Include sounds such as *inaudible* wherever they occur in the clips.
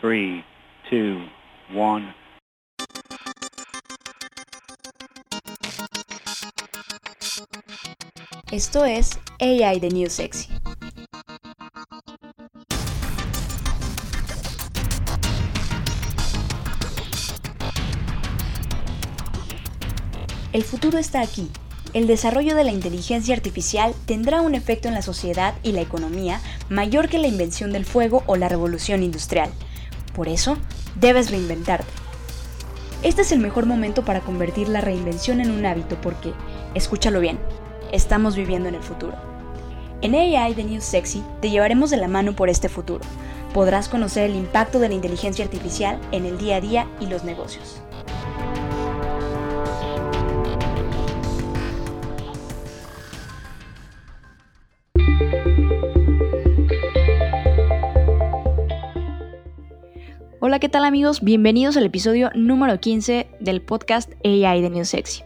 3, 2, 1. Esto es AI de New Sexy. El futuro está aquí. El desarrollo de la inteligencia artificial tendrá un efecto en la sociedad y la economía mayor que la invención del fuego o la revolución industrial. Por eso, debes reinventarte. Este es el mejor momento para convertir la reinvención en un hábito porque, escúchalo bien, estamos viviendo en el futuro. En AI de New Sexy te llevaremos de la mano por este futuro. Podrás conocer el impacto de la inteligencia artificial en el día a día y los negocios. Hola, ¿qué tal amigos? Bienvenidos al episodio número 15 del podcast AI de New Sexy.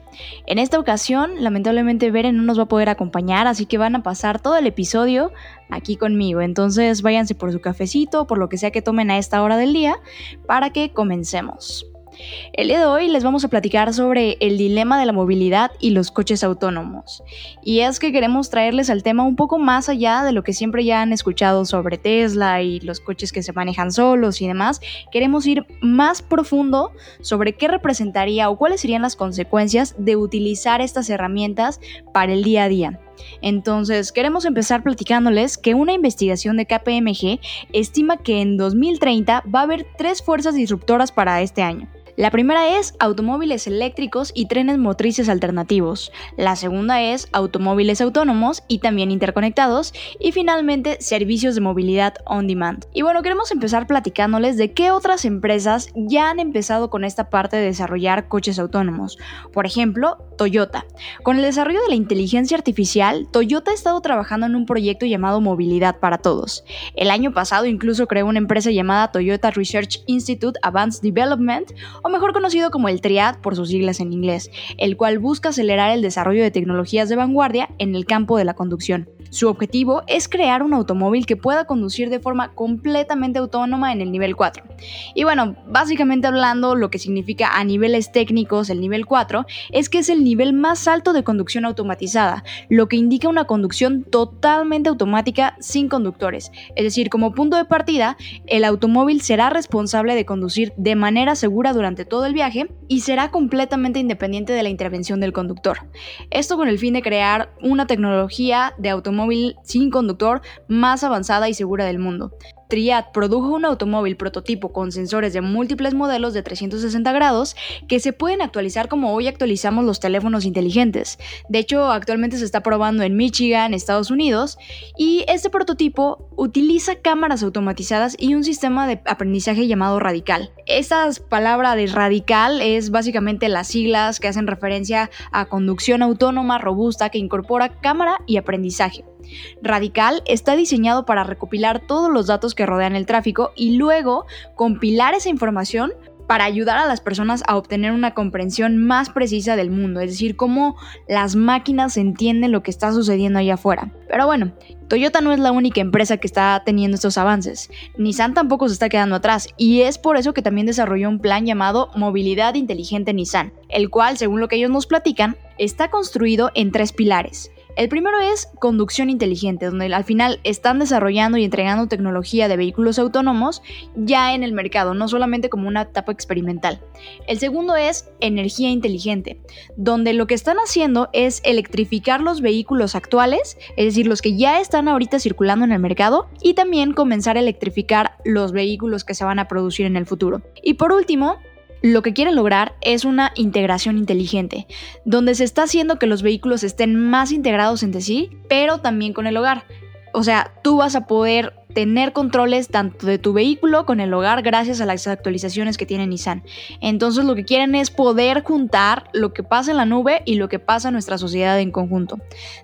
En esta ocasión, lamentablemente Beren no nos va a poder acompañar, así que van a pasar todo el episodio aquí conmigo. Entonces váyanse por su cafecito, por lo que sea que tomen a esta hora del día, para que comencemos. El día de hoy les vamos a platicar sobre el dilema de la movilidad y los coches autónomos. Y es que queremos traerles al tema un poco más allá de lo que siempre ya han escuchado sobre Tesla y los coches que se manejan solos y demás. Queremos ir más profundo sobre qué representaría o cuáles serían las consecuencias de utilizar estas herramientas para el día a día. Entonces, queremos empezar platicándoles que una investigación de KPMG estima que en 2030 va a haber tres fuerzas disruptoras para este año. La primera es automóviles eléctricos y trenes motrices alternativos. La segunda es automóviles autónomos y también interconectados. Y finalmente servicios de movilidad on demand. Y bueno, queremos empezar platicándoles de qué otras empresas ya han empezado con esta parte de desarrollar coches autónomos. Por ejemplo, Toyota. Con el desarrollo de la inteligencia artificial, Toyota ha estado trabajando en un proyecto llamado Movilidad para Todos. El año pasado incluso creó una empresa llamada Toyota Research Institute Advanced Development o mejor conocido como el TRIAD por sus siglas en inglés, el cual busca acelerar el desarrollo de tecnologías de vanguardia en el campo de la conducción. Su objetivo es crear un automóvil que pueda conducir de forma completamente autónoma en el nivel 4. Y bueno, básicamente hablando, lo que significa a niveles técnicos el nivel 4 es que es el nivel más alto de conducción automatizada, lo que indica una conducción totalmente automática sin conductores. Es decir, como punto de partida, el automóvil será responsable de conducir de manera segura durante todo el viaje y será completamente independiente de la intervención del conductor. Esto con el fin de crear una tecnología de automóvil sin conductor más avanzada y segura del mundo. Triad produjo un automóvil prototipo con sensores de múltiples modelos de 360 grados que se pueden actualizar como hoy actualizamos los teléfonos inteligentes. De hecho, actualmente se está probando en Michigan, Estados Unidos, y este prototipo utiliza cámaras automatizadas y un sistema de aprendizaje llamado Radical. Esta palabra de Radical es básicamente las siglas que hacen referencia a conducción autónoma robusta que incorpora cámara y aprendizaje. Radical está diseñado para recopilar todos los datos que rodean el tráfico y luego compilar esa información para ayudar a las personas a obtener una comprensión más precisa del mundo, es decir, cómo las máquinas entienden lo que está sucediendo allá afuera. Pero bueno, Toyota no es la única empresa que está teniendo estos avances. Nissan tampoco se está quedando atrás y es por eso que también desarrolló un plan llamado Movilidad Inteligente Nissan, el cual, según lo que ellos nos platican, está construido en tres pilares. El primero es conducción inteligente, donde al final están desarrollando y entregando tecnología de vehículos autónomos ya en el mercado, no solamente como una etapa experimental. El segundo es energía inteligente, donde lo que están haciendo es electrificar los vehículos actuales, es decir, los que ya están ahorita circulando en el mercado, y también comenzar a electrificar los vehículos que se van a producir en el futuro. Y por último, lo que quieren lograr es una integración inteligente, donde se está haciendo que los vehículos estén más integrados entre sí, pero también con el hogar. O sea, tú vas a poder tener controles tanto de tu vehículo con el hogar gracias a las actualizaciones que tiene Nissan. Entonces lo que quieren es poder juntar lo que pasa en la nube y lo que pasa en nuestra sociedad en conjunto.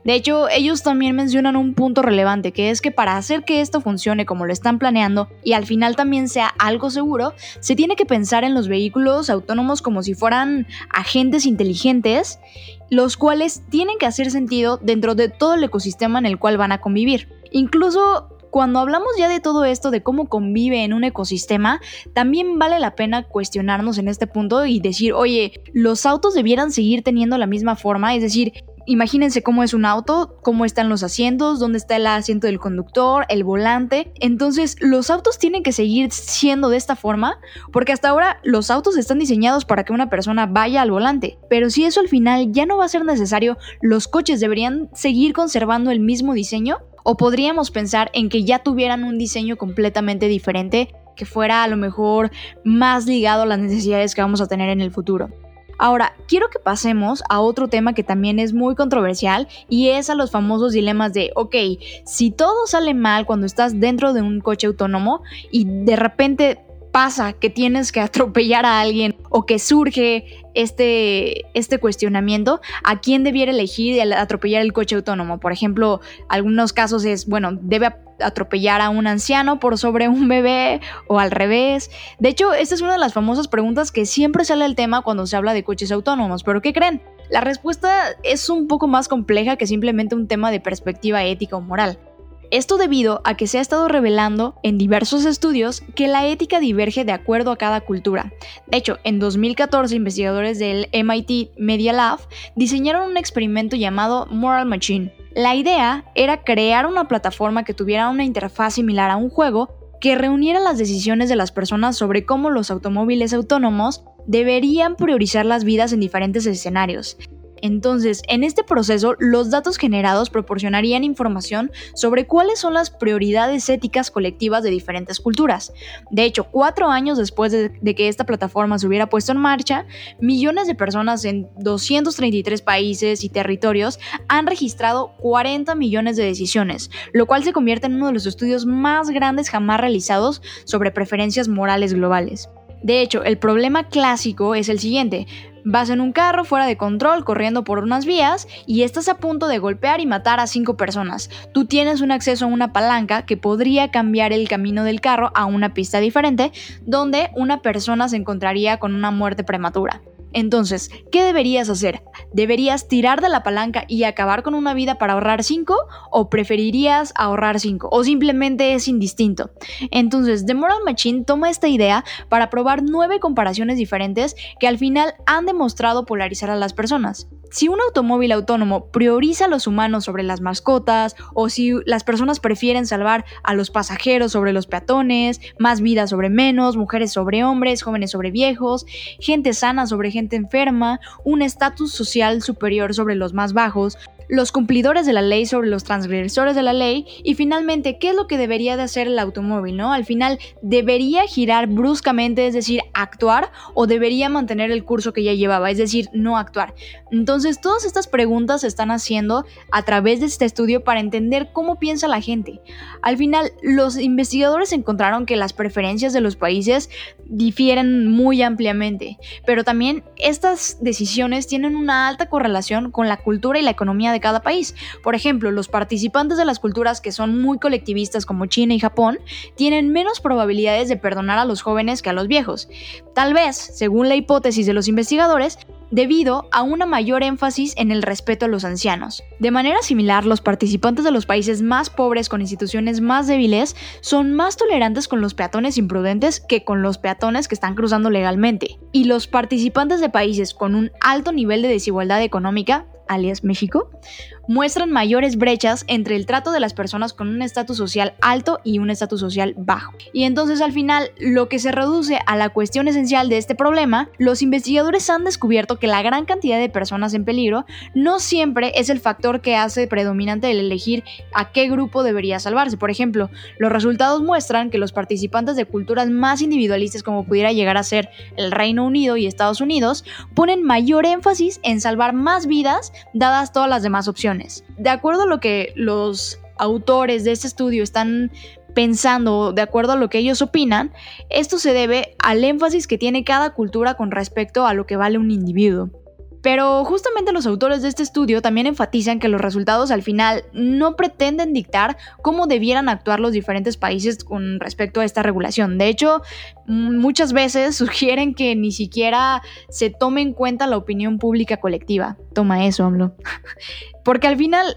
De hecho, ellos también mencionan un punto relevante que es que para hacer que esto funcione como lo están planeando y al final también sea algo seguro, se tiene que pensar en los vehículos autónomos como si fueran agentes inteligentes los cuales tienen que hacer sentido dentro de todo el ecosistema en el cual van a convivir. Incluso cuando hablamos ya de todo esto, de cómo convive en un ecosistema, también vale la pena cuestionarnos en este punto y decir, oye, los autos debieran seguir teniendo la misma forma, es decir, Imagínense cómo es un auto, cómo están los asientos, dónde está el asiento del conductor, el volante. Entonces, los autos tienen que seguir siendo de esta forma, porque hasta ahora los autos están diseñados para que una persona vaya al volante. Pero si eso al final ya no va a ser necesario, los coches deberían seguir conservando el mismo diseño. O podríamos pensar en que ya tuvieran un diseño completamente diferente que fuera a lo mejor más ligado a las necesidades que vamos a tener en el futuro. Ahora, quiero que pasemos a otro tema que también es muy controversial y es a los famosos dilemas de, ok, si todo sale mal cuando estás dentro de un coche autónomo y de repente pasa que tienes que atropellar a alguien o que surge este, este cuestionamiento, ¿a quién debiera elegir atropellar el coche autónomo? Por ejemplo, algunos casos es, bueno, debe atropellar a un anciano por sobre un bebé o al revés. De hecho, esta es una de las famosas preguntas que siempre sale al tema cuando se habla de coches autónomos, pero ¿qué creen? La respuesta es un poco más compleja que simplemente un tema de perspectiva ética o moral. Esto debido a que se ha estado revelando en diversos estudios que la ética diverge de acuerdo a cada cultura. De hecho, en 2014 investigadores del MIT Media Lab diseñaron un experimento llamado Moral Machine. La idea era crear una plataforma que tuviera una interfaz similar a un juego que reuniera las decisiones de las personas sobre cómo los automóviles autónomos deberían priorizar las vidas en diferentes escenarios. Entonces, en este proceso, los datos generados proporcionarían información sobre cuáles son las prioridades éticas colectivas de diferentes culturas. De hecho, cuatro años después de, que esta plataforma se hubiera puesto en marcha, millones de personas en 233 países y territorios han registrado 40 millones de decisiones, lo cual se convierte en uno de los estudios más grandes jamás realizados sobre preferencias morales globales. De hecho, el problema clásico es el siguiente. Vas en un carro fuera de control corriendo por unas vías y estás a punto de golpear y matar a cinco personas. Tú tienes un acceso a una palanca que podría cambiar el camino del carro a una pista diferente donde una persona se encontraría con una muerte prematura. Entonces, ¿qué deberías hacer? ¿Deberías tirar de la palanca y acabar con una vida para ahorrar 5? ¿O preferirías ahorrar 5? ¿O simplemente es indistinto? Entonces, The Moral Machine toma esta idea para probar nueve comparaciones diferentes que al final han demostrado polarizar a las personas. Si un automóvil autónomo prioriza a los humanos sobre las mascotas, o si las personas prefieren salvar a los pasajeros sobre los peatones, más vidas sobre menos, mujeres sobre hombres, jóvenes sobre viejos, gente sana sobre gente enferma, un estatus social superior sobre los más bajos, los cumplidores de la ley sobre los transgresores de la ley y finalmente qué es lo que debería de hacer el automóvil, ¿no? Al final debería girar bruscamente, es decir, actuar o debería mantener el curso que ya llevaba, es decir, no actuar. Entonces, todas estas preguntas se están haciendo a través de este estudio para entender cómo piensa la gente. Al final, los investigadores encontraron que las preferencias de los países difieren muy ampliamente, pero también estas decisiones tienen una alta correlación con la cultura y la economía de cada país. Por ejemplo, los participantes de las culturas que son muy colectivistas como China y Japón tienen menos probabilidades de perdonar a los jóvenes que a los viejos. Tal vez, según la hipótesis de los investigadores, debido a una mayor énfasis en el respeto a los ancianos. De manera similar, los participantes de los países más pobres con instituciones más débiles son más tolerantes con los peatones imprudentes que con los peatones que están cruzando legalmente. Y los participantes de países con un alto nivel de desigualdad económica alias México, muestran mayores brechas entre el trato de las personas con un estatus social alto y un estatus social bajo. Y entonces al final, lo que se reduce a la cuestión esencial de este problema, los investigadores han descubierto que la gran cantidad de personas en peligro no siempre es el factor que hace predominante el elegir a qué grupo debería salvarse. Por ejemplo, los resultados muestran que los participantes de culturas más individualistas como pudiera llegar a ser el Reino Unido y Estados Unidos ponen mayor énfasis en salvar más vidas dadas todas las demás opciones. De acuerdo a lo que los autores de este estudio están pensando, de acuerdo a lo que ellos opinan, esto se debe al énfasis que tiene cada cultura con respecto a lo que vale un individuo. Pero justamente los autores de este estudio también enfatizan que los resultados al final no pretenden dictar cómo debieran actuar los diferentes países con respecto a esta regulación. De hecho, muchas veces *laughs* sugieren que ni siquiera se tome en cuenta la opinión pública colectiva. Toma eso, AMLO. *laughs* Porque al final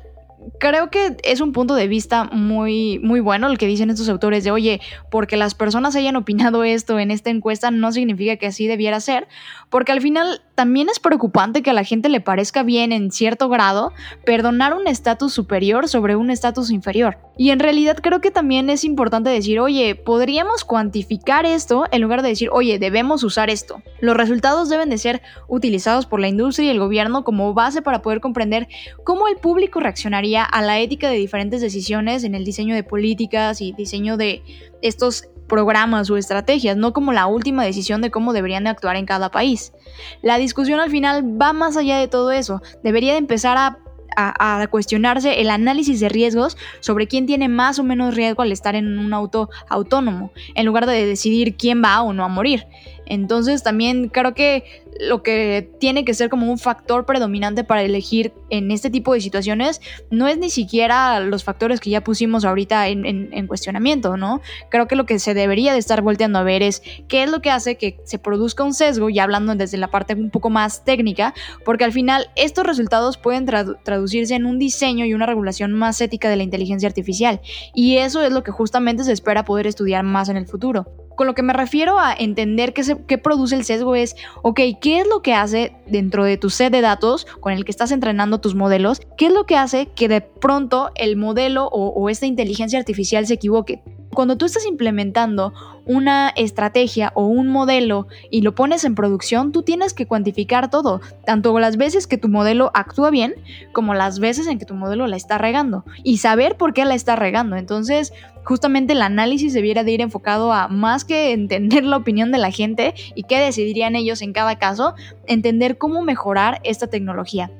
creo que es un punto de vista muy, muy bueno el que dicen estos autores de, oye, porque las personas hayan opinado esto en esta encuesta no significa que así debiera ser, porque al final también es preocupante que a la gente le parezca bien en cierto grado perdonar un estatus superior sobre un estatus inferior. Y en realidad creo que también es importante decir, oye, podríamos cuantificar esto en lugar de decir, oye, debemos usar esto. Los resultados deben de ser utilizados por la industria y el gobierno como base para poder comprender cómo el público reaccionaría a la ética de diferentes decisiones en el diseño de políticas y diseño de estos programas o estrategias, no como la última decisión de cómo deberían de actuar en cada país. La discusión al final va más allá de todo eso, debería de empezar a a, cuestionarse el análisis de riesgos sobre quién tiene más o menos riesgo al estar en un auto autónomo, en lugar de decidir quién va o no a morir. Entonces también creo que lo que tiene que ser como un factor predominante para elegir en este tipo de situaciones no es ni siquiera los factores que ya pusimos ahorita en, cuestionamiento, ¿no? Creo que lo que se debería de estar volteando a ver es qué es lo que hace que se produzca un sesgo, ya hablando desde la parte un poco más técnica, porque al final estos resultados pueden traducirse en un diseño y una regulación más ética de la inteligencia artificial, y eso es lo que justamente se espera poder estudiar más en el futuro. Con lo que me refiero a entender qué, se, produce el sesgo es, ok, ¿qué es lo que hace dentro de tu set de datos con el que estás entrenando tus modelos? ¿Qué es lo que hace que de pronto el modelo o esta inteligencia artificial se equivoque? Cuando tú estás implementando una estrategia o un modelo y lo pones en producción, tú tienes que cuantificar todo, tanto las veces que tu modelo actúa bien como las veces en que tu modelo la está regando y saber por qué la está regando. Entonces, justamente el análisis debiera de ir enfocado a más que entender la opinión de la gente y qué decidirían ellos en cada caso, entender cómo mejorar esta tecnología.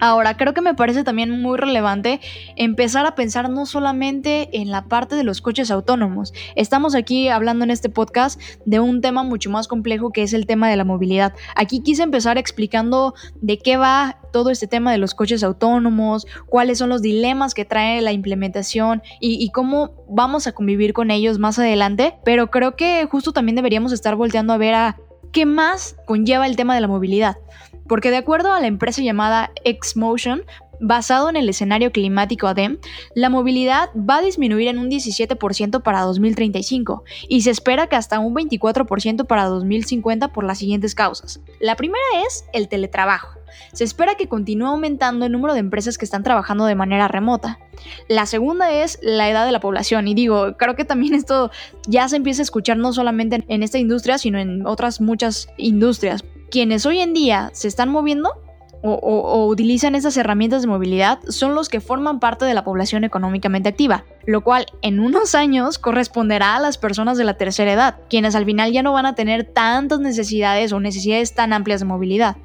Ahora, creo que me parece también muy relevante empezar a pensar no solamente en la parte de los coches autónomos. Estamos aquí hablando en este podcast de un tema mucho más complejo que es el tema de la movilidad. Aquí quise empezar explicando de qué va todo este tema de los coches autónomos, cuáles son los dilemas que trae la implementación y, cómo vamos a convivir con ellos más adelante. Pero creo que justo también deberíamos estar volteando a ver a qué más conlleva el tema de la movilidad porque de acuerdo a la empresa llamada Xmotion, basado en el escenario climático ADEM, la movilidad va a disminuir en un 17% para 2035 y se espera que hasta un 24% para 2050 por las siguientes causas. La primera es el teletrabajo. Se espera que continúe aumentando el número de empresas que están trabajando de manera remota. La segunda es la edad de la población. Y digo, creo que también esto ya se empieza a escuchar no solamente en esta industria, sino en otras muchas industrias quienes hoy en día se están moviendo o, utilizan esas herramientas de movilidad son los que forman parte de la población económicamente activa, lo cual en unos años corresponderá a las personas de la tercera edad, quienes al final ya no van a tener tantas necesidades o necesidades tan amplias de movilidad.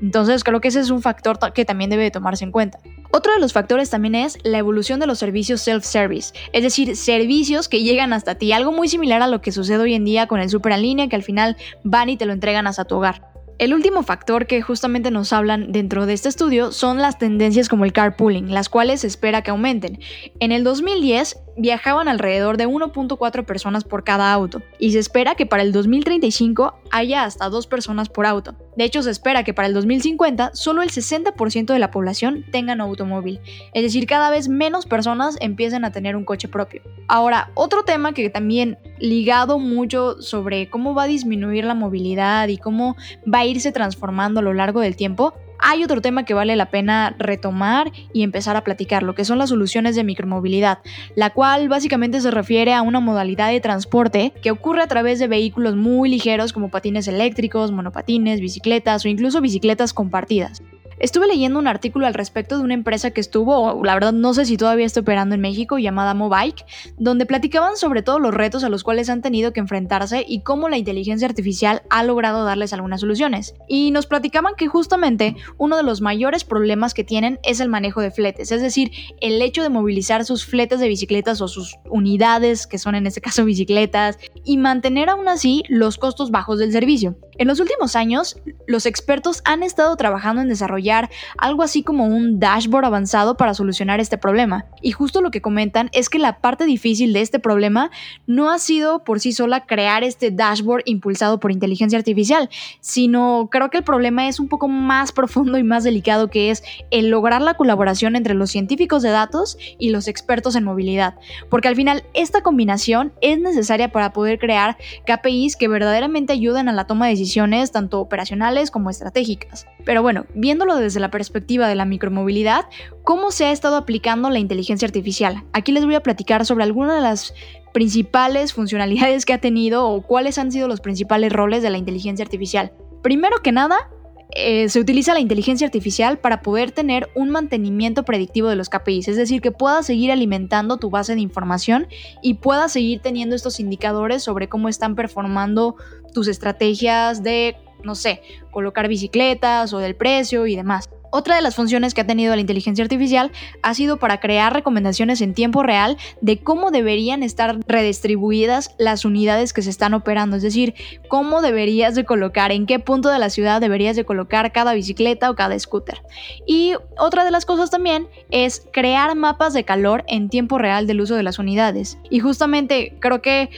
Entonces creo que ese es un factor que también debe de tomarse en cuenta. Otro de los factores también es la evolución de los servicios self-service, es decir, servicios que llegan hasta ti, algo muy similar a lo que sucede hoy en día con el super en línea que al final van y te lo entregan hasta tu hogar. El último factor que justamente nos hablan dentro de este estudio son las tendencias como el carpooling, las cuales se espera que aumenten. En el 2010, viajaban alrededor de 1.4 personas por cada auto y se espera que para el 2035 haya hasta 2 personas por auto. De hecho, se espera que para el 2050 solo el 60% de la población tengan automóvil, es decir, cada vez menos personas empiezan a tener un coche propio. Ahora, otro tema que también ligado mucho sobre cómo va a disminuir la movilidad y cómo va a irse transformando a lo largo del tiempo hay otro tema que vale la pena retomar y empezar a platicar, lo que son las soluciones de micromovilidad, la cual básicamente se refiere a una modalidad de transporte que ocurre a través de vehículos muy ligeros como patines eléctricos, monopatines, bicicletas o incluso bicicletas compartidas. Estuve leyendo un artículo al respecto de una empresa que estuvo, la verdad no sé si todavía está operando en México, llamada Mobike, donde platicaban sobre todos los retos a los cuales han tenido que enfrentarse y cómo la inteligencia artificial ha logrado darles algunas soluciones. Y nos platicaban que justamente uno de los mayores problemas que tienen es el manejo de fletes, es decir, el hecho de movilizar sus fletes de bicicletas o sus unidades, que son en este caso *laughs* bicicletas, y mantener aún así los costos bajos del servicio. En los últimos años, los expertos han estado trabajando en desarrollar algo así como un dashboard avanzado para solucionar este problema. Y justo lo que comentan es que la parte difícil de este problema no ha sido por sí sola crear este dashboard impulsado por inteligencia artificial, sino creo que el problema es un poco más *laughs* profundo y más delicado que es el lograr la colaboración entre los científicos de datos y los expertos en movilidad. Porque al final esta combinación es necesaria para poder crear KPIs que verdaderamente ayuden a la toma de decisiones tanto operacionales como estratégicas. Pero bueno, viéndolo desde la perspectiva de la micromovilidad, ¿cómo se ha estado aplicando la inteligencia artificial? Aquí les voy a platicar sobre algunas de las principales funcionalidades que ha tenido o cuáles han sido los principales roles de la inteligencia artificial. Primero que nada, eh, se utiliza la inteligencia artificial para poder tener un mantenimiento predictivo de los KPIs, es decir, que puedas seguir alimentando tu base de información y puedas seguir teniendo estos indicadores sobre cómo están performando tus estrategias de, no sé, colocar bicicletas o del precio y demás. Otra de las funciones que ha tenido la inteligencia artificial ha sido para crear recomendaciones en tiempo real de cómo deberían estar redistribuidas las unidades que se están operando, es decir, cómo deberías de colocar, en qué punto de la ciudad deberías de colocar cada bicicleta o cada scooter. Y otra de las cosas también es crear mapas de calor en tiempo real del uso de las unidades. Y justamente creo que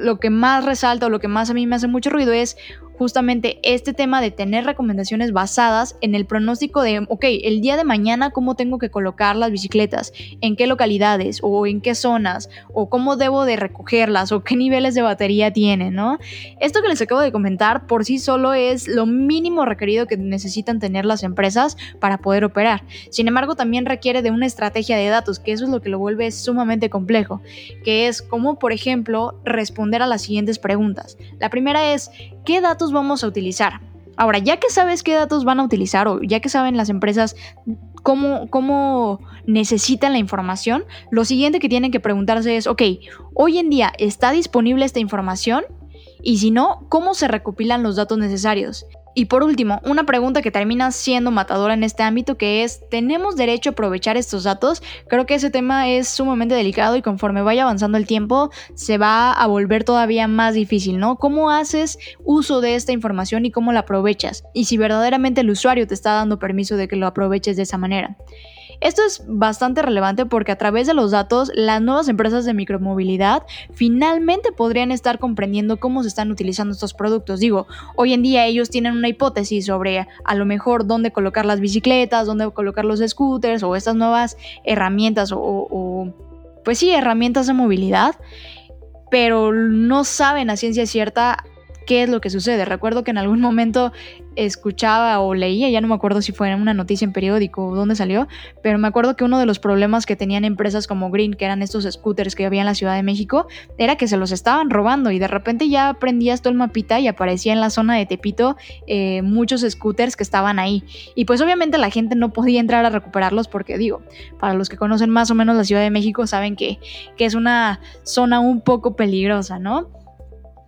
lo que más resalta o lo que más a mí me hace mucho ruido es justamente este tema de tener recomendaciones basadas en el pronóstico de, ok, el día de mañana cómo tengo que colocar las bicicletas, en qué localidades o en qué zonas, o cómo debo de recogerlas o qué niveles de batería tienen, ¿no? Esto que les acabo de comentar por sí solo es lo mínimo requerido que necesitan tener las empresas para poder operar. Sin embargo, también requiere de una estrategia de datos, que eso es lo que lo vuelve sumamente complejo, que es como, por ejemplo, responder a las siguientes preguntas. La primera es, ¿qué datos vamos a utilizar. Ahora, ya que sabes qué datos van a utilizar o ya que saben las empresas cómo, cómo necesitan la información, lo siguiente que tienen que preguntarse es, ok, hoy en día está disponible esta información y si no, ¿cómo se recopilan los datos necesarios? Y por último, una pregunta que termina siendo matadora en este ámbito que es, ¿tenemos derecho a aprovechar estos datos? Creo que ese tema es sumamente delicado y conforme vaya avanzando el tiempo se va a volver todavía más difícil, ¿no? ¿Cómo haces uso de esta información y cómo la aprovechas? Y si verdaderamente el usuario te está dando permiso de que lo aproveches de esa manera. Esto es bastante relevante porque a través de los datos, las nuevas empresas de micromovilidad finalmente podrían estar comprendiendo cómo se están utilizando estos productos. Digo, hoy en día ellos tienen una hipótesis sobre a lo mejor dónde colocar las bicicletas, dónde colocar los scooters o estas nuevas herramientas o, o pues sí, herramientas de movilidad, pero no saben a ciencia cierta qué es lo que sucede. Recuerdo que en algún momento escuchaba o leía, ya no me acuerdo si fue en una noticia en periódico o dónde salió, pero me acuerdo que uno de los problemas que tenían empresas como Green, que eran estos scooters que había en la Ciudad de México, era que se los estaban robando y de repente ya prendías todo el mapita y aparecía en la zona de Tepito eh, muchos scooters que estaban ahí. Y pues obviamente la gente no podía entrar a recuperarlos porque digo, para los que conocen más o menos la Ciudad de México saben que, que es una zona un poco peligrosa, ¿no?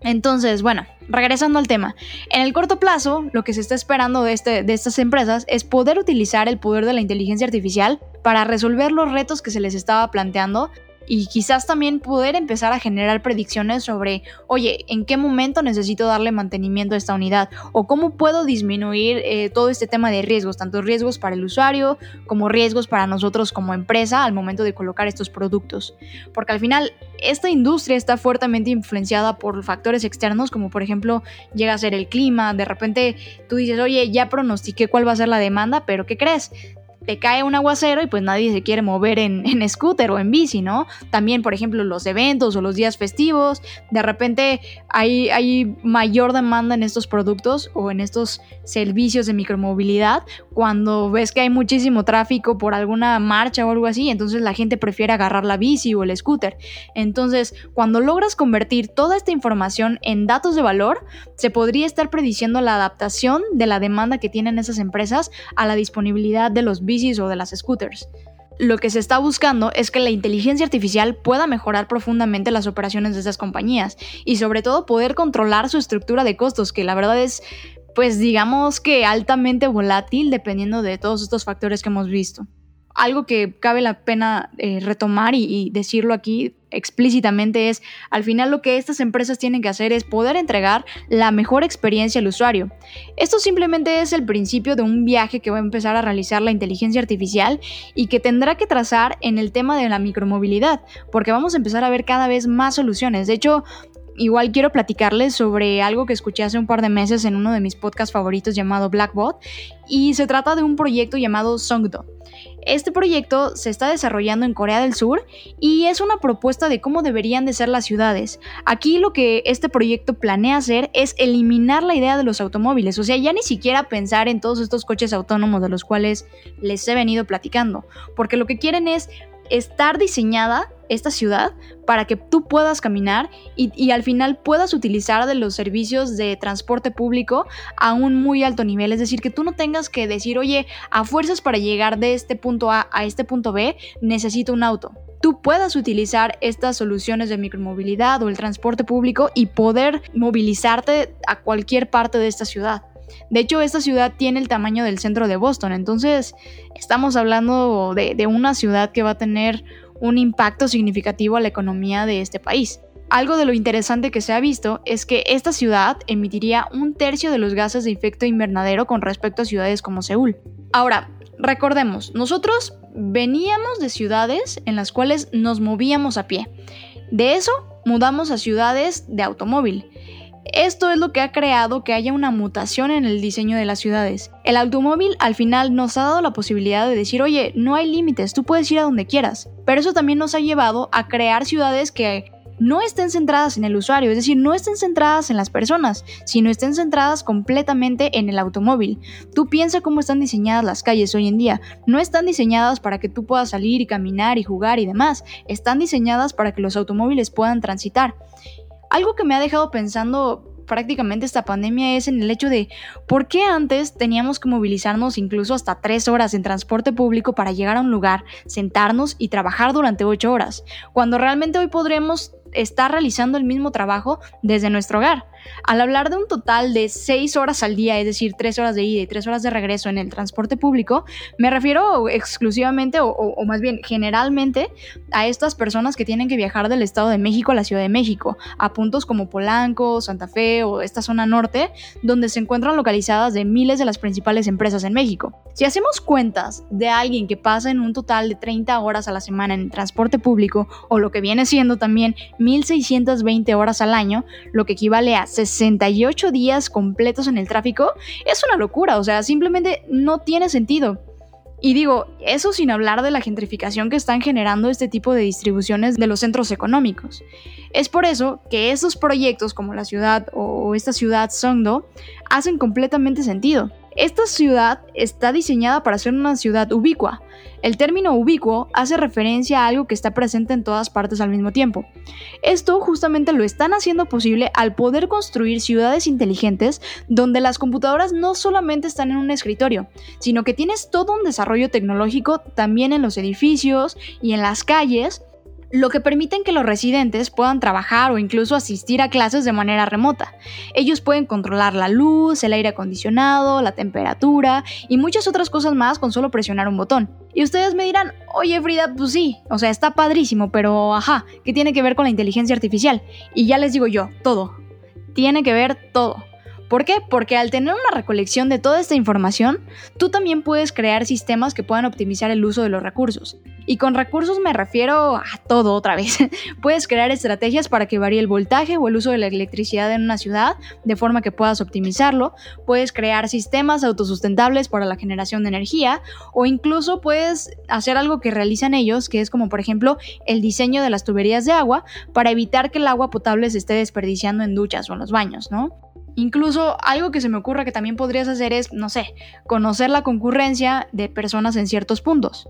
Entonces, bueno, regresando al tema, en el corto plazo, lo que se está esperando de, este, de estas empresas es poder utilizar el poder de la inteligencia artificial para resolver los retos que se les estaba planteando y quizás también poder empezar a generar predicciones sobre, oye, ¿en qué momento necesito darle mantenimiento a esta unidad? O cómo puedo disminuir eh, todo este tema de riesgos, tanto riesgos para el usuario como riesgos para nosotros como empresa al momento de colocar estos productos. Porque al final, esta industria está fuertemente influenciada por factores externos, como por ejemplo llega a ser el clima, de repente tú dices, oye, ya pronostiqué cuál va a ser la demanda, pero ¿qué crees? Te cae un aguacero y pues nadie se quiere mover en, en, scooter o en bici, ¿no? También, por ejemplo, los eventos o los días festivos, de repente hay, hay mayor demanda en estos productos o en estos servicios de micromovilidad cuando ves que hay muchísimo tráfico por alguna marcha o algo así, entonces la gente prefiere agarrar la bici o el scooter. Entonces, cuando logras convertir toda esta información en datos de valor, se podría estar prediciendo la adaptación de la demanda que tienen esas empresas a la disponibilidad de los o de las scooters. Lo que se está buscando es que la inteligencia artificial pueda mejorar profundamente las operaciones de esas compañías y sobre todo poder controlar su estructura de costos, que la verdad es, pues digamos que altamente volátil dependiendo de todos estos factores que hemos visto. Algo que cabe la pena eh, retomar y, decirlo aquí explícitamente es, al final lo que estas empresas tienen que hacer es poder entregar la mejor experiencia al usuario. Esto simplemente es el principio de un viaje que va a empezar a realizar la inteligencia artificial y que tendrá que trazar en el tema de la micromovilidad, porque vamos a empezar a ver cada vez más soluciones. De hecho, igual quiero platicarles sobre algo que escuché hace un par de meses en uno de mis podcasts favoritos llamado Blackbot y se trata de un proyecto llamado Songdo. Este proyecto se está desarrollando en Corea del Sur y es una propuesta de cómo deberían de ser las ciudades. Aquí lo que este proyecto planea hacer es eliminar la idea de los automóviles, o sea, ya ni siquiera pensar en todos estos coches autónomos de los cuales les he venido platicando, porque lo que quieren es estar diseñada esta ciudad para que tú puedas caminar y, al final puedas utilizar de los servicios de transporte público a un muy alto nivel. Es decir, que tú no tengas que decir, oye, a fuerzas para llegar de este punto A a este punto B, necesito un auto. Tú puedas utilizar estas soluciones de micromovilidad o el transporte público y poder movilizarte a cualquier parte de esta ciudad. De hecho, esta ciudad tiene el tamaño del centro de Boston, entonces estamos hablando de, una ciudad que va a tener un impacto significativo a la economía de este país. Algo de lo interesante que se ha visto es que esta ciudad emitiría un tercio de los gases de efecto invernadero con respecto a ciudades como Seúl. Ahora, recordemos, nosotros veníamos de ciudades en las cuales nos movíamos a pie. De eso mudamos a ciudades de automóvil. Esto es lo que ha creado que haya una mutación en el diseño de las ciudades. El automóvil al final nos ha dado la posibilidad de decir, oye, no hay límites, tú puedes ir a donde quieras. Pero eso también nos ha llevado a crear ciudades que no estén centradas en el usuario, es decir, no estén centradas en las personas, sino estén centradas completamente en el automóvil. Tú piensa cómo están diseñadas las calles hoy en día. No están diseñadas para que tú puedas salir y caminar y jugar y demás. Están diseñadas para que los automóviles puedan transitar. Algo que me ha dejado pensando prácticamente esta pandemia es en el hecho de por qué antes teníamos que movilizarnos incluso hasta tres horas en transporte público para llegar a un lugar, sentarnos y trabajar durante ocho horas, cuando realmente hoy podremos estar realizando el mismo trabajo desde nuestro hogar. Al hablar de un total de 6 horas al día, es decir, 3 horas de ida y 3 horas de regreso en el transporte público, me refiero exclusivamente o, más bien generalmente a estas personas que tienen que viajar del Estado de México a la Ciudad de México, a puntos como Polanco, Santa Fe o esta zona norte, donde se encuentran localizadas de miles de las principales empresas en México. Si hacemos cuentas de alguien que pasa en un total de 30 horas a la semana en el transporte público, o lo que viene siendo también 1.620 horas al año, lo que equivale a 68 días completos en el tráfico, es una locura, o sea, simplemente no tiene sentido. Y digo, eso sin hablar de la gentrificación que están generando este tipo de distribuciones de los centros económicos. Es por eso que estos proyectos como la ciudad o esta ciudad Songdo hacen completamente sentido. Esta ciudad está diseñada para ser una ciudad ubicua. El término ubicuo hace referencia a algo que está presente en todas partes al mismo tiempo. Esto justamente lo están haciendo posible al poder construir ciudades inteligentes donde las computadoras no solamente están en un escritorio, sino que tienes todo un desarrollo tecnológico también en los edificios y en las calles lo que permiten que los residentes puedan trabajar o incluso asistir a clases de manera remota. Ellos pueden controlar la luz, el aire acondicionado, la temperatura y muchas otras cosas más con solo presionar un botón. Y ustedes me dirán, oye Frida, pues sí, o sea, está padrísimo, pero ajá, ¿qué tiene que ver con la inteligencia artificial? Y ya les digo yo, todo. Tiene que ver todo. ¿Por qué? Porque al tener una recolección de toda esta información, tú también puedes crear sistemas que puedan optimizar el uso de los recursos. Y con recursos me refiero a todo otra vez. *laughs* puedes crear estrategias para que varíe el voltaje o el uso de la electricidad en una ciudad de forma que puedas optimizarlo. Puedes crear sistemas autosustentables para la generación de energía o incluso puedes hacer algo que realizan ellos, que es como por ejemplo el diseño de las tuberías de agua para evitar que el agua potable se esté desperdiciando en duchas o en los baños, ¿no? Incluso algo que se me ocurre que también podrías hacer es, no sé, conocer la concurrencia de personas en ciertos puntos.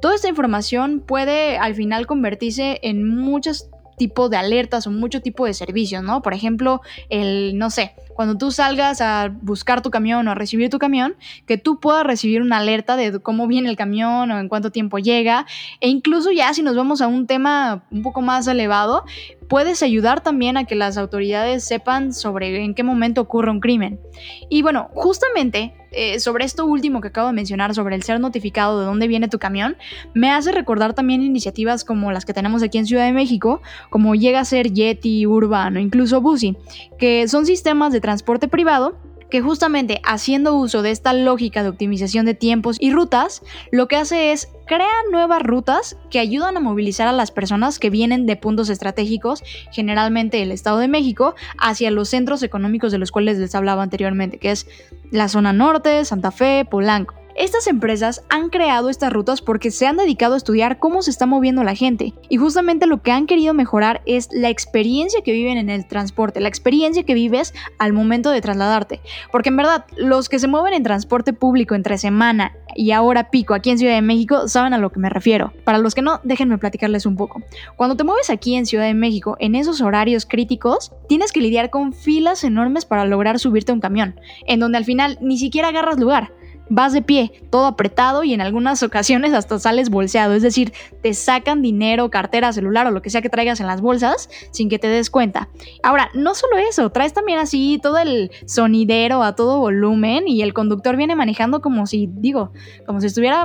Toda esta información puede al final convertirse en muchos tipos de alertas o mucho tipo de servicios, ¿no? Por ejemplo, el, no sé, cuando tú salgas a buscar tu camión o a recibir tu camión, que tú puedas recibir una alerta de cómo viene el camión o en cuánto tiempo llega. E incluso ya si nos vamos a un tema un poco más elevado, puedes ayudar también a que las autoridades sepan sobre en qué momento ocurre un crimen. Y bueno, justamente eh, sobre esto último que acabo de mencionar, sobre el ser notificado de dónde viene tu camión, me hace recordar también iniciativas como las que tenemos aquí en Ciudad de México, como llega a ser Yeti, Urban o incluso Busi, que son sistemas de transporte privado que justamente haciendo uso de esta lógica de optimización de tiempos y rutas, lo que hace es crear nuevas rutas que ayudan a movilizar a las personas que vienen de puntos estratégicos, generalmente el Estado de México, hacia los centros económicos de los cuales les hablaba anteriormente, que es la zona norte, Santa Fe, Polanco. Estas empresas han creado estas rutas porque se han dedicado a estudiar cómo se está moviendo la gente y justamente lo que han querido mejorar es la experiencia que viven en el transporte, la experiencia que vives al momento de trasladarte. Porque en verdad, los que se mueven en transporte público entre semana y ahora pico aquí en Ciudad de México saben a lo que me refiero. Para los que no, déjenme platicarles un poco. Cuando te mueves aquí en Ciudad de México en esos horarios críticos, tienes que lidiar con filas enormes para lograr subirte a un camión, en donde al final ni siquiera agarras lugar vas de pie, todo apretado y en algunas ocasiones hasta sales bolseado, es decir, te sacan dinero, cartera, celular o lo que sea que traigas en las bolsas sin que te des cuenta. Ahora, no solo eso, traes también así todo el sonidero a todo volumen y el conductor viene manejando como si, digo, como si estuviera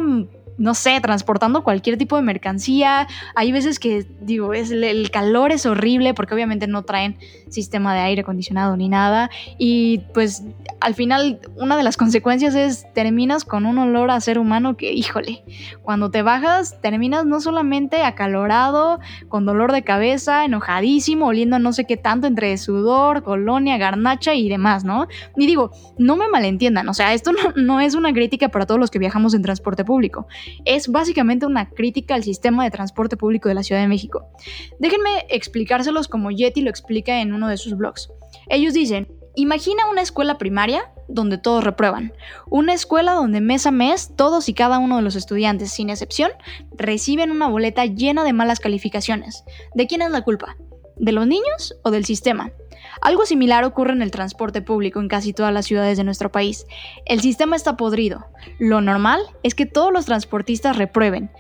no sé, transportando cualquier tipo de mercancía. Hay veces que, digo, es, el calor es horrible porque obviamente no traen sistema de aire acondicionado ni nada. Y pues al final una de las consecuencias es terminas con un olor a ser humano que, híjole, cuando te bajas terminas no solamente acalorado, con dolor de cabeza, enojadísimo, oliendo no sé qué tanto entre sudor, colonia, garnacha y demás, ¿no? Y digo, no me malentiendan, o sea, esto no, no es una crítica para todos los que viajamos en transporte público es básicamente una crítica al sistema de transporte público de la Ciudad de México. Déjenme explicárselos como Yeti lo explica en uno de sus blogs. Ellos dicen, imagina una escuela primaria donde todos reprueban, una escuela donde mes a mes todos y cada uno de los estudiantes, sin excepción, reciben una boleta llena de malas calificaciones. ¿De quién es la culpa? ¿De los niños o del sistema? Algo similar ocurre en el transporte público en casi todas las ciudades de nuestro país. El sistema está podrido. Lo normal es que todos los transportistas reprueben.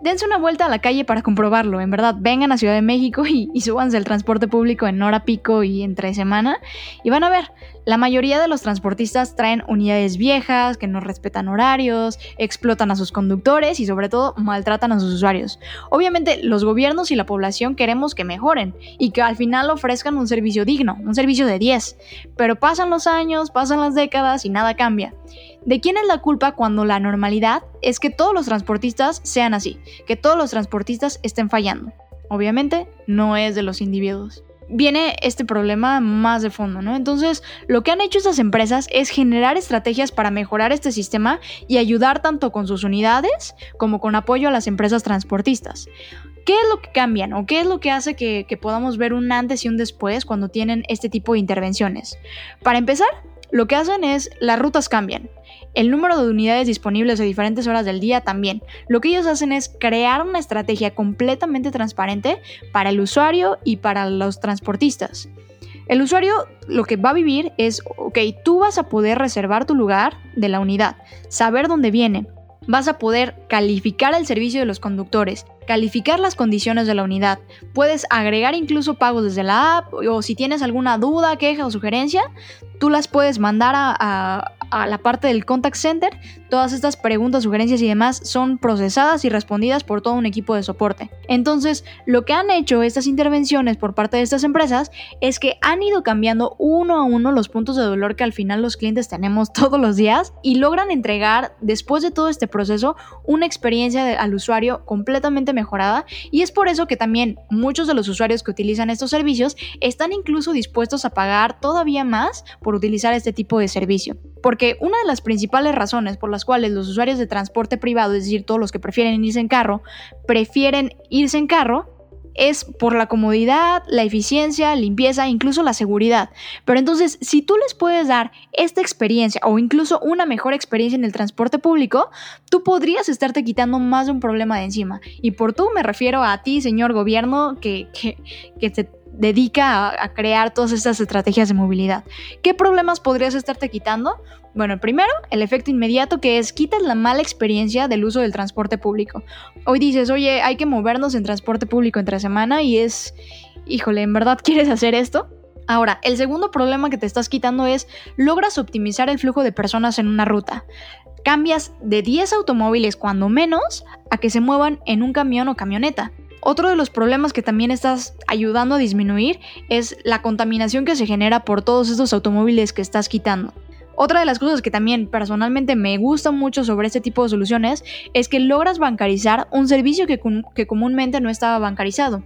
Dense una vuelta a la calle para comprobarlo, en verdad, vengan a Ciudad de México y, y súbanse al transporte público en hora pico y entre semana y van a ver, la mayoría de los transportistas traen unidades viejas, que no respetan horarios, explotan a sus conductores y sobre todo maltratan a sus usuarios. Obviamente los gobiernos y la población queremos que mejoren y que al final ofrezcan un servicio digno, un servicio de 10, pero pasan los años, pasan las décadas y nada cambia. ¿De quién es la culpa cuando la normalidad es que todos los transportistas sean así, que todos los transportistas estén fallando? Obviamente no es de los individuos viene este problema más de fondo, ¿no? Entonces, lo que han hecho estas empresas es generar estrategias para mejorar este sistema y ayudar tanto con sus unidades como con apoyo a las empresas transportistas. ¿Qué es lo que cambian o qué es lo que hace que, podamos ver un antes y un después cuando tienen este tipo de intervenciones? Para empezar, lo que hacen es las rutas cambian. El número de unidades disponibles a diferentes horas del día también. Lo que ellos hacen es crear una estrategia completamente transparente para el usuario y para los transportistas. El usuario lo que va a vivir es, ok, tú vas a poder reservar tu lugar de la unidad, saber dónde viene, vas a poder calificar el servicio de los conductores, calificar las condiciones de la unidad, puedes agregar incluso pagos desde la app o si tienes alguna duda, queja o sugerencia, tú las puedes mandar a, a la parte del contact center, todas estas preguntas, sugerencias y demás son procesadas y respondidas por todo un equipo de soporte. Entonces, lo que han hecho estas intervenciones por parte de estas empresas es que han ido cambiando uno a uno los puntos de dolor que al final los clientes tenemos *laughs* todos los días y logran entregar, después de todo este proceso, una experiencia al usuario completamente mejorada y es por eso que también muchos de los usuarios que utilizan estos servicios están incluso dispuestos a pagar todavía más por utilizar este tipo de servicio. Porque una de las principales razones por las cuales los usuarios de transporte privado, es decir, todos los que prefieren irse en carro, prefieren irse en carro, es por la comodidad, la eficiencia, limpieza, incluso la seguridad. Pero entonces, si tú les puedes dar esta experiencia o incluso una mejor experiencia en el transporte público, tú podrías estarte quitando más de un problema de encima. Y por tú me refiero a ti, señor gobierno, que, que, que te dedica a, crear todas estas estrategias de movilidad. ¿Qué problemas podrías estarte quitando? Bueno, primero, el efecto inmediato que es quitas la mala experiencia del uso del transporte público. Hoy dices, oye, hay que movernos en transporte público entre semana y es, híjole, ¿en verdad quieres hacer esto? Ahora, el segundo problema que te estás quitando es logras optimizar el flujo de personas en una ruta. Cambias de 10 automóviles cuando menos a que se muevan en un camión o camioneta. Otro de los problemas que también estás ayudando a disminuir es la contaminación que se genera por todos estos automóviles que estás quitando. Otra de las cosas que también personalmente me gusta mucho sobre este tipo de soluciones es que logras bancarizar un servicio que, que comúnmente no estaba bancarizado.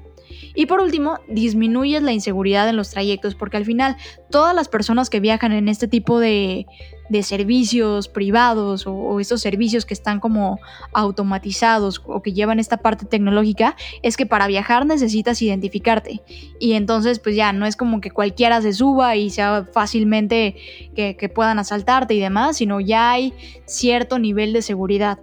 Y por último, disminuyes la inseguridad en los trayectos, porque al final todas las personas que viajan en este tipo de, servicios privados o, estos servicios que están como automatizados o que llevan esta parte tecnológica, es que para viajar necesitas identificarte. Y entonces pues ya no es como que cualquiera se suba y sea fácilmente que, que puedan asaltarte y demás, sino ya hay cierto nivel de seguridad.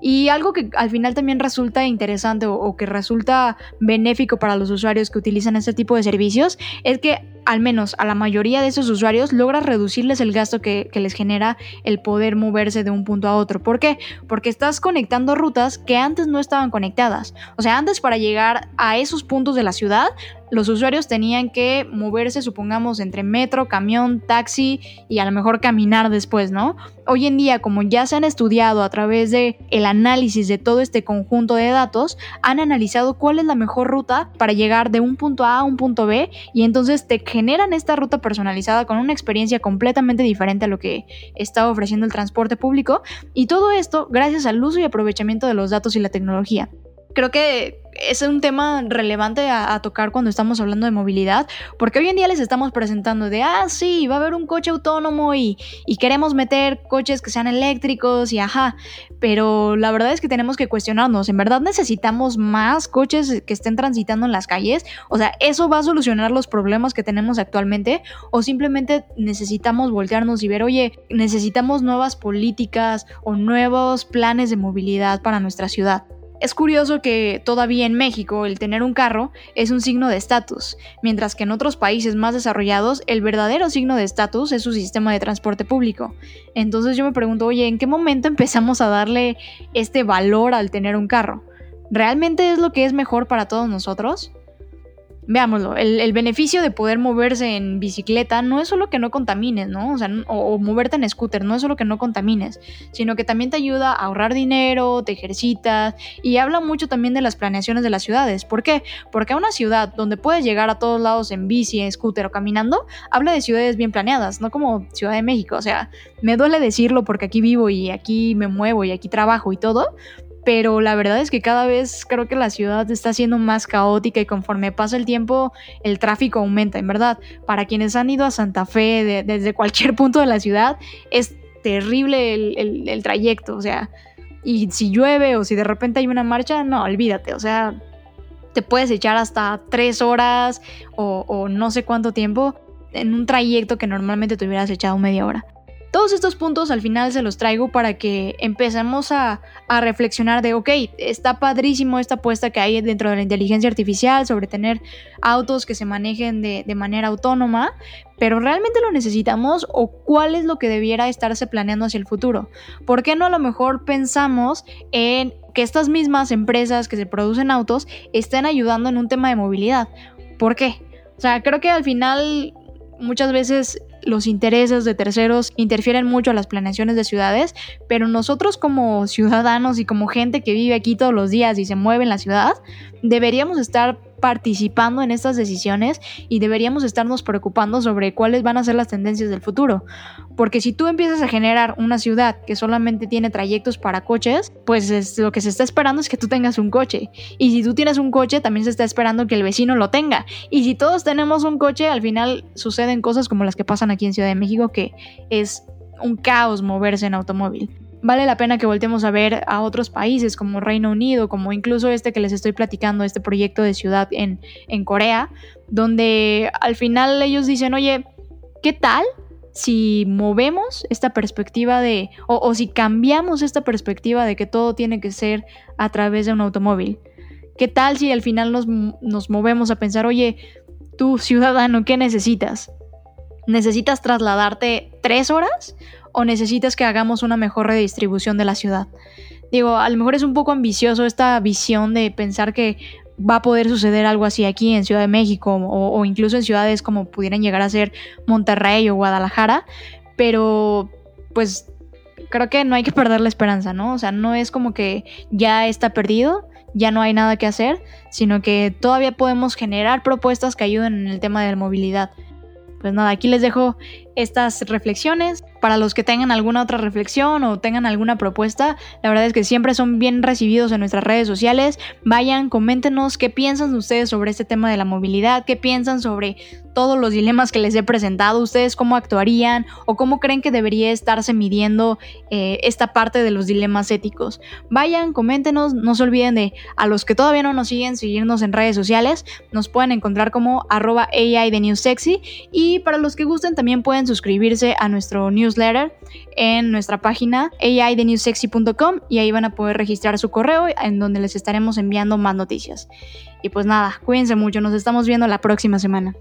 Y algo que al final también resulta interesante o, que resulta benéfico para los usuarios que utilizan este tipo de servicios es que al menos a la mayoría de esos usuarios logra reducirles el gasto que, que, les genera el poder moverse de un punto a otro. ¿Por qué? Porque estás conectando rutas que antes no estaban conectadas. O sea, antes para llegar a esos puntos de la ciudad los usuarios tenían que moverse, supongamos, entre metro, camión, taxi y a lo mejor caminar después, ¿no? Hoy en día, como ya se han estudiado a través de el análisis de todo este conjunto de datos, han analizado cuál es la mejor ruta para llegar de un punto A a un punto B y entonces te generan esta ruta personalizada con una experiencia completamente diferente a lo que está ofreciendo el transporte público. Y todo esto gracias al uso y aprovechamiento de los datos y la tecnología creo que es un tema relevante a, tocar cuando estamos hablando de movilidad, porque hoy en día les estamos presentando de, ah, sí, va a haber un coche autónomo y, y, queremos meter coches que sean eléctricos y ajá, pero la verdad es que tenemos que cuestionarnos, ¿en verdad necesitamos más coches que estén transitando en las calles? O sea, ¿eso va a solucionar los problemas que tenemos actualmente? ¿O simplemente necesitamos voltearnos y ver, oye, necesitamos nuevas políticas o nuevos planes de movilidad para nuestra ciudad? Es curioso que todavía en México el tener un carro es un signo de estatus, mientras que en otros países más desarrollados el verdadero signo de estatus es su sistema de transporte público. Entonces yo me pregunto, oye, ¿en qué momento *laughs* empezamos a darle este valor al tener un carro? ¿Realmente es lo que es mejor para todos nosotros? Veámoslo, el, beneficio de poder moverse en bicicleta no es solo que no contamines, ¿no? O sea, o, moverte en scooter, no es solo que no contamines, sino que también te ayuda a ahorrar dinero, te ejercitas y habla mucho también de las planeaciones de las ciudades. ¿Por qué? Porque a una ciudad donde puedes llegar a todos lados en bici, en scooter o caminando, habla de ciudades bien planeadas, no como Ciudad de México. O sea, me duele decirlo porque aquí vivo y aquí me muevo y aquí trabajo y todo, pero la verdad es que cada vez creo que la ciudad está siendo más caótica y conforme pasa el tiempo el tráfico aumenta, en verdad. Para quienes han ido a Santa Fe desde cualquier *laughs* punto de la ciudad, es terrible el, trayecto, o sea, y si llueve o si de repente hay una marcha, no, olvídate, o sea, te puedes echar hasta tres horas o, o no sé cuánto tiempo en un trayecto que normalmente te hubieras echado media hora. Todos estos puntos al final se los traigo para que empecemos a, reflexionar de, ok, está padrísimo esta apuesta que hay dentro de la inteligencia artificial sobre tener autos que se manejen de, de manera autónoma, pero ¿realmente lo necesitamos o cuál es lo que debiera estarse planeando hacia el futuro? ¿Por qué no a lo mejor pensamos en que estas mismas empresas que se producen autos estén ayudando en un tema de movilidad? ¿Por qué? O sea, creo que al final muchas veces los intereses de terceros interfieren mucho a las planeaciones de ciudades, pero nosotros como ciudadanos y como gente que vive aquí todos los días y se mueve en la ciudad, deberíamos estar participando en estas decisiones y deberíamos estarnos preocupando sobre cuáles van a ser las tendencias del futuro. Porque si tú empiezas a generar una ciudad que solamente tiene trayectos para coches, pues lo que se está esperando es que tú tengas un coche. Y si tú tienes un coche, también se está esperando que el vecino lo tenga. Y si todos tenemos un coche, al final suceden cosas como las que pasan aquí en Ciudad de México, que es un caos moverse en automóvil vale la pena que voltemos a ver a otros países como Reino Unido, como incluso este que les estoy platicando, este proyecto de ciudad en, en Corea, donde al final ellos dicen, oye, ¿qué tal si movemos esta perspectiva de, o, si cambiamos esta perspectiva de que todo tiene que ser a través de un automóvil? ¿Qué tal si al final nos, nos movemos a pensar, oye, tú, ciudadano, ¿qué necesitas? ¿Necesitas trasladarte tres horas o necesitas que hagamos una mejor redistribución de la ciudad? Digo, a lo mejor es un poco ambicioso esta visión de pensar que va a poder suceder algo así aquí en Ciudad de México o, incluso en ciudades como pudieran llegar a ser Monterrey o Guadalajara, pero pues creo que no hay que perder la esperanza, ¿no? O sea, no es como que ya está perdido, ya no hay nada que hacer, sino que todavía podemos generar propuestas que ayuden en el tema de la movilidad. Pues nada, aquí les dejo estas reflexiones. Para los que tengan alguna otra reflexión o tengan alguna propuesta, la verdad es que siempre son bien recibidos en nuestras redes sociales. Vayan, coméntenos qué piensan ustedes sobre este tema de la movilidad, qué piensan sobre todos los dilemas que les he presentado, ustedes cómo actuarían o cómo creen que debería estarse midiendo eh, esta parte de los dilemas éticos. Vayan, coméntenos, no se olviden de a los que todavía no nos siguen, seguirnos en redes sociales, nos pueden encontrar como arroba AI de New Sexy y para los que gusten también suscribirse a nuestro newsletter en nuestra página aidenewsexy.com y ahí van a poder registrar su correo en donde les estaremos enviando más noticias. Y pues nada, cuídense mucho, nos estamos viendo la próxima semana.